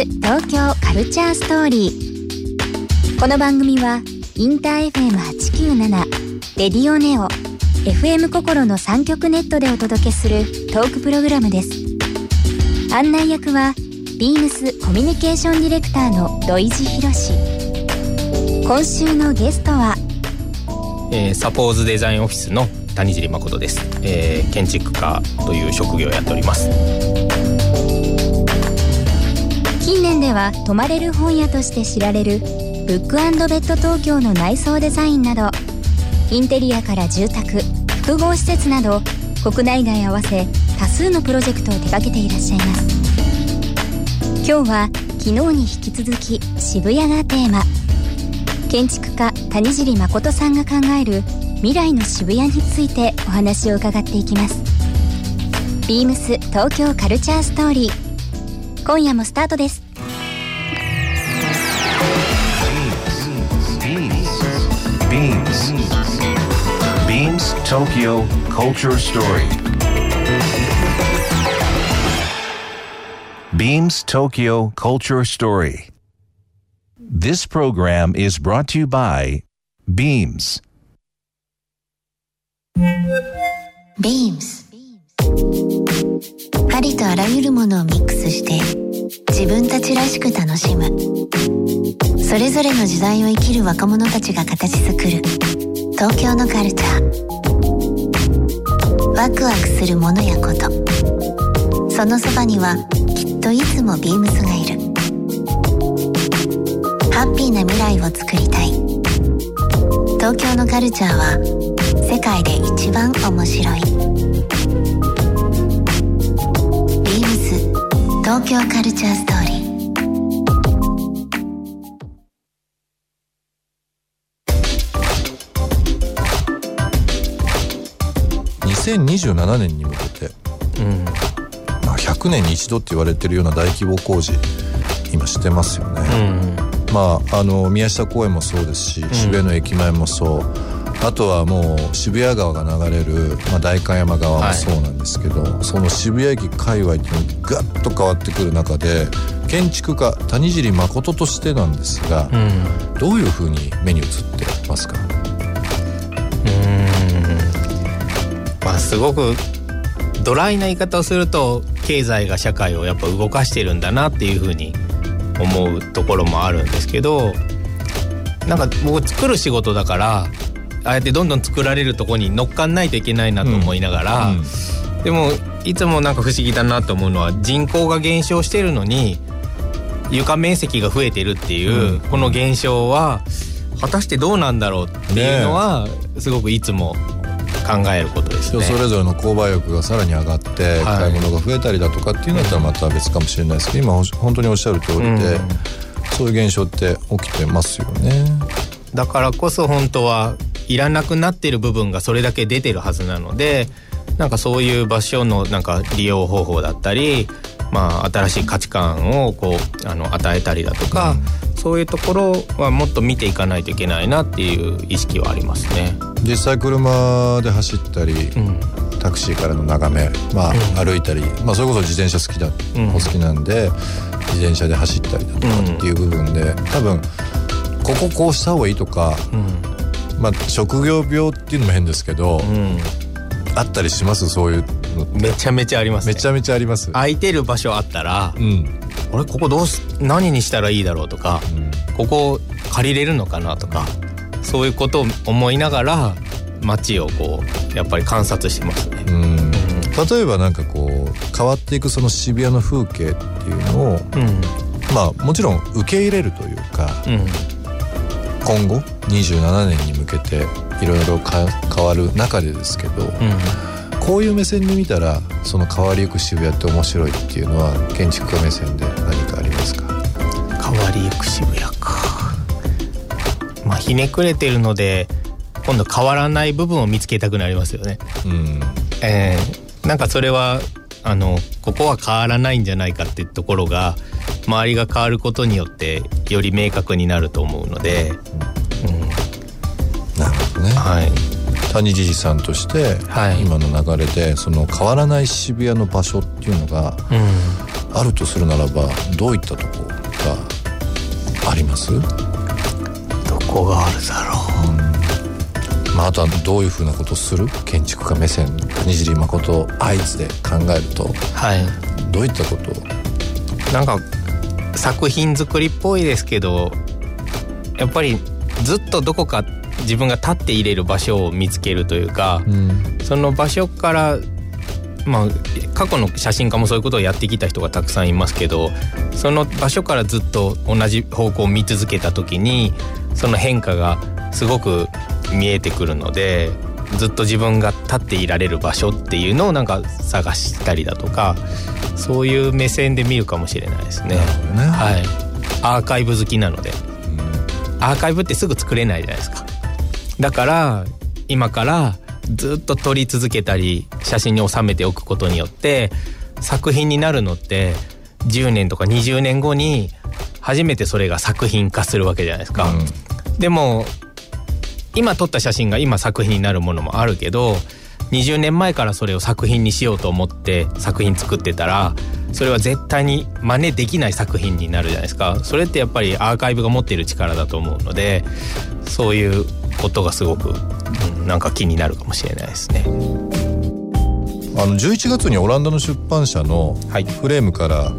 ス東京カルチャーストーリー。この番組はインター FM897 レディオネオ FM 心の3極ネットでお届けするトークプログラムです。案内役はビームスコミュニケーションディレクターの土井地博今週のゲストは、えー、サポーズデザインオフィスの谷尻誠です、えー、建築家という職業をやっております。近年では泊まれる本屋として知られるブックベッド東京の内装デザインなどインテリアから住宅複合施設など国内外合わせ多数のプロジェクトを手掛けていらっしゃいます。今日は昨日に引き続き渋谷がテーマ。建築家谷尻誠さんが考える未来の渋谷についてお話を伺っていきます。ビームス東京カルチャーストーリー。今夜もスタートですビームスビームス東京カルチャーストーリー Beams Tokyo Culture Story. This program is brought to you by Beams. Beams ありとあらゆるものをミックスして自分たちらしく楽しむ。それぞれの時代を生きる若者たちが形作る。東京のカルチャー。ワクワクするものやこと。そのそばにはきっといつもビームスがいる。ハッピーな未来を作りたい。東京のカルチャーは世界で一番面白い。東京カルチャーストーリー。2027年に向けて、うん。まあ、100年に一度って言われてるような大規模工事今してますよね、うん、まああの宮下公園もそうですし、渋谷の駅前もそうあとはもう渋谷川が流れる、まあ、代官山側もそうなんですけど、はい、その渋谷駅界隈っていうのがガッと変わってくる中で建築家谷尻誠としてなんですが、うん、どういうふうに目に映ってますか？うん。まあすごくドライな言い方をすると経済が社会をやっぱ動かしてるんだなっていうふうに思うところもあるんですけどなんか僕作る仕事だからああやってどんどん作られるとこに乗っかんないといけないなと思いながら、うん。うん、でもいつもなんか不思議だなと思うのは人口が減少してるのに床面積が増えてるっていう、この現象は果たしてどうなんだろうっていうのは、すごくいつも考えることですね。それぞれの購買欲がさらに上がって、買い物が増えたりだとかっていうのだったらまた別かもしれないですけど今本当におっしゃる通りで、うん、そういう現象って起きてますよね。だからこそ本当はいらなくなってる部分がそれだけ出てるはずなのでなんかそういう場所のなんか利用方法だったり、まあ、新しい価値観をこうあの与えたりだとか、うん、そういうところはもっと見ていかないといけないなっていう意識はありますね。実際車で走ったり、うん、タクシーからの眺め、まあ、歩いたり、まあ、それこそ自転車好きだ、お好きなんで自転車で走ったりだとかっていう部分で多分こここうした方がいいとか、まあ、職業病っていうのも変ですけど、うん、あったりします？そういうのめちゃめちゃあります、ね、めちゃめちゃあります。空いてる場所あったら、うん、俺ここどうす何にしたらいいだろうとか、うん、ここ借りれるのかなとかそういうことを思いながら街をこうやっぱり観察してますね。うん。例えばなんかこう変わっていくその渋谷の風景っていうのを、うん、まあもちろん受け入れるというか、うん、今後27年に向けていろいろ変わる中でですけど、うん、こういう目線で見たらその変わりゆく渋谷って面白いっていうのは建築家目線で何かありますか？変わりゆく渋谷か。まあひねくれてるので今度変わらない部分を見つけたくなりますよね。うん、えー、なんかそれはあのここは変わらないんじゃないかっていうところが周りが変わることによってより明確になると思うので、ね、はい、谷地さんとして、はい、今の流れでその変わらない渋谷の場所っていうのが、あるとするならばどういったとこあります？どこがあるだろう、うん、まあ、あとはどういうふうなことをする？建築家目線。谷尻誠合図で考えると、はい、どういったこと？なんか作品作りっぽいですけどやっぱりずっとどこか自分が立っていれる場所を見つけるというか、うん、その場所からまあ過去の写真家もそういうことをやってきた人がたくさんいますけどその場所からずっと同じ方向を見続けた時にその変化がすごく見えてくるのでずっと自分が立っていられる場所っていうのをなんか探したりだとかそういう目線で見るかもしれないですね。ね。はい、アーカイブ好きなので、うん、アーカイブってすぐ作れないじゃないですか。だから今からずっと撮り続けたり写真に収めておくことによって作品になるのって10年とか20年後に初めてそれが作品化するわけじゃないですか。うん、でも今撮った写真が今作品になるものもあるけど20年前からそれを作品にしようと思って作品作ってたらそれは絶対に真似できない作品になるじゃないですか。それってやっぱりアーカイブが持っている力だと思うのでそういうことがすごく、うん、なんか気になるかもしれないですね。あの11月にオランダの出版社のフレームから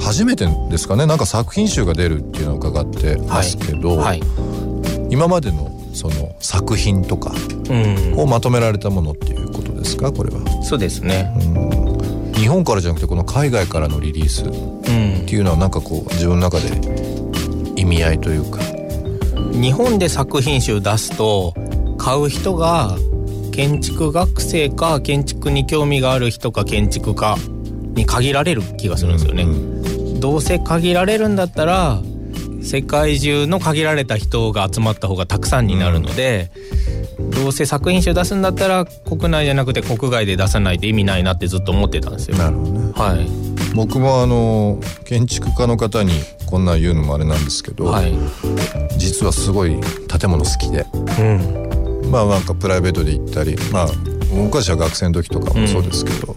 初めてですかね。なんか作品集が出るっていうのを伺ってますけど、はい。はい、今までのその作品とかをまとめられたものっていうことですか？これは。そうですね、うん、日本からじゃなくてこの海外からのリリースっていうのはなんかこう自分の中で意味合いというか。日本で作品集出すと買う人が建築学生か建築に興味がある人か建築家に限られる気がするんですよね。うんうん、どうせ限られるんだったら世界中の限られた人が集まった方がたくさんになるので、うん、どうせ作品集出すんだったら国内じゃなくて国外で出さないと意味ないなってずっと思ってたんですよ。なるほどね。はい。僕もあの建築家の方にこんなん言うのもあれなんですけど、はい、実はすごい建物好きで、うん、まあなんかプライベートで行ったりまあ僕たちは学生の時とかもそうですけど、うん、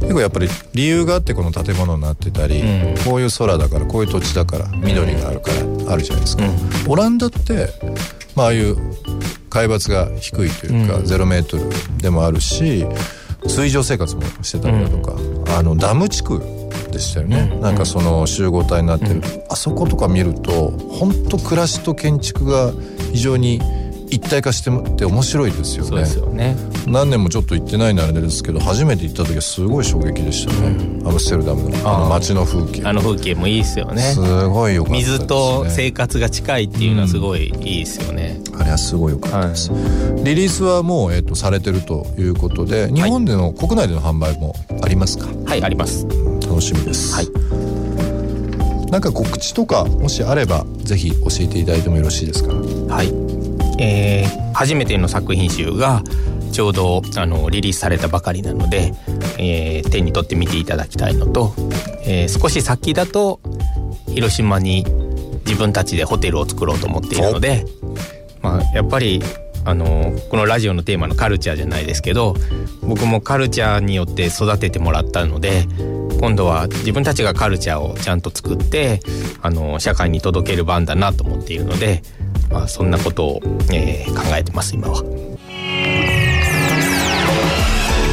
結構やっぱり理由があってこの建物になってたり、うん、こういう空だからこういう土地だから緑があるからあるじゃないですか。オランダってまあああいう海抜が低いというか、ゼロメートルでもあるし水上生活もしてたりだとか、あのダム地区でしたよね、うん、なんかその集合体になってる、うん、あそことか見ると本当暮らしと建築が非常に一体化してって面白いですよね。よね。何年もちょっと行ってないのあれですけど初めて行った時はすごい衝撃でしたね、うん、アムステルダムのあの街の風景。あの風景もいいですよね。すごいよかった、ね、水と生活が近いっていうのはすごいいいですよね、うん、あれはすごいよかったです、はい、リリースはもう、えーと、されてるということで日本での、はい、国内での販売もありますか？はいあります。楽しみです。はい。なんか告知とかもしあればぜひ教えていただいてもよろしいですか？はいえー、初めての作品集がちょうどあのリリースされたばかりなので、えー、手に取って見ていただきたいのと、えー、少し先だと広島に自分たちでホテルを作ろうと思っているので、まあ、やっぱりあのこのラジオのテーマのカルチャーじゃないですけど僕もカルチャーによって育ててもらったので今度は自分たちがカルチャーをちゃんと作ってあの社会に届ける番だなと思っているのでまあ、そんなことを、えー、考えてます今は。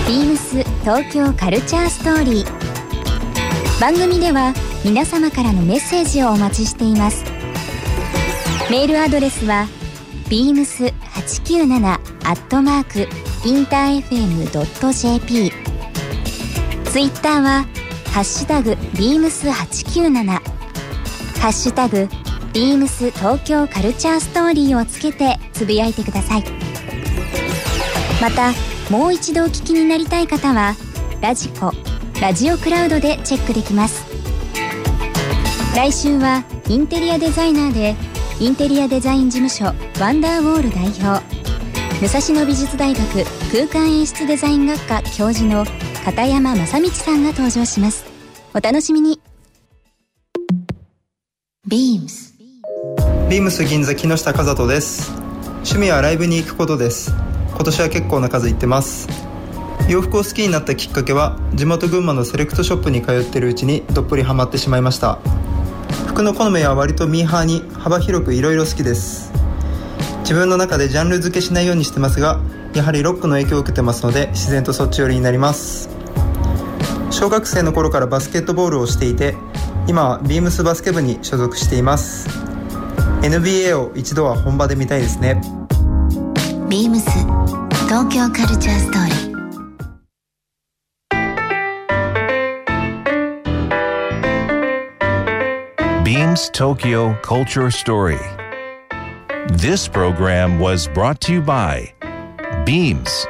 ビームス東京カルチャーストーリー。番組では皆様からのメッセージをお待ちしています。メールアドレスは beams897 アットマークインター FM.jp ツイッターはハッシュタグ beams897 ハッシュタグビームス東京カルチャーストーリーをつけてつぶやいてください。またもう一度お聞きになりたい方はラジコラジオクラウドでチェックできます。来週はインテリアデザイナーでインテリアデザイン事務所ワンダーウォール代表。武蔵野美術大学空間演出デザイン学科教授の片山正道さんが登場します。お楽しみに。ビームス銀座木下和人です。趣味はライブに行くことです。今年は結構な数行ってます。洋服を好きになったきっかけは地元群馬のセレクトショップに通ってるうちにどっぷりハマってしまいました。服の好みは割とミーハーに幅広くいろいろ好きです。自分の中でジャンル付けしないようにしてますがやはりロックの影響を受けてますので自然とそっち寄りになります。小学生の頃からバスケットボールをしていて今はビームスバスケ部に所属しています。NBA を一度は本場で見たいですねビームス東京カルチャーストーリー Beams Tokyo Culture Story. This program was brought to you by Beams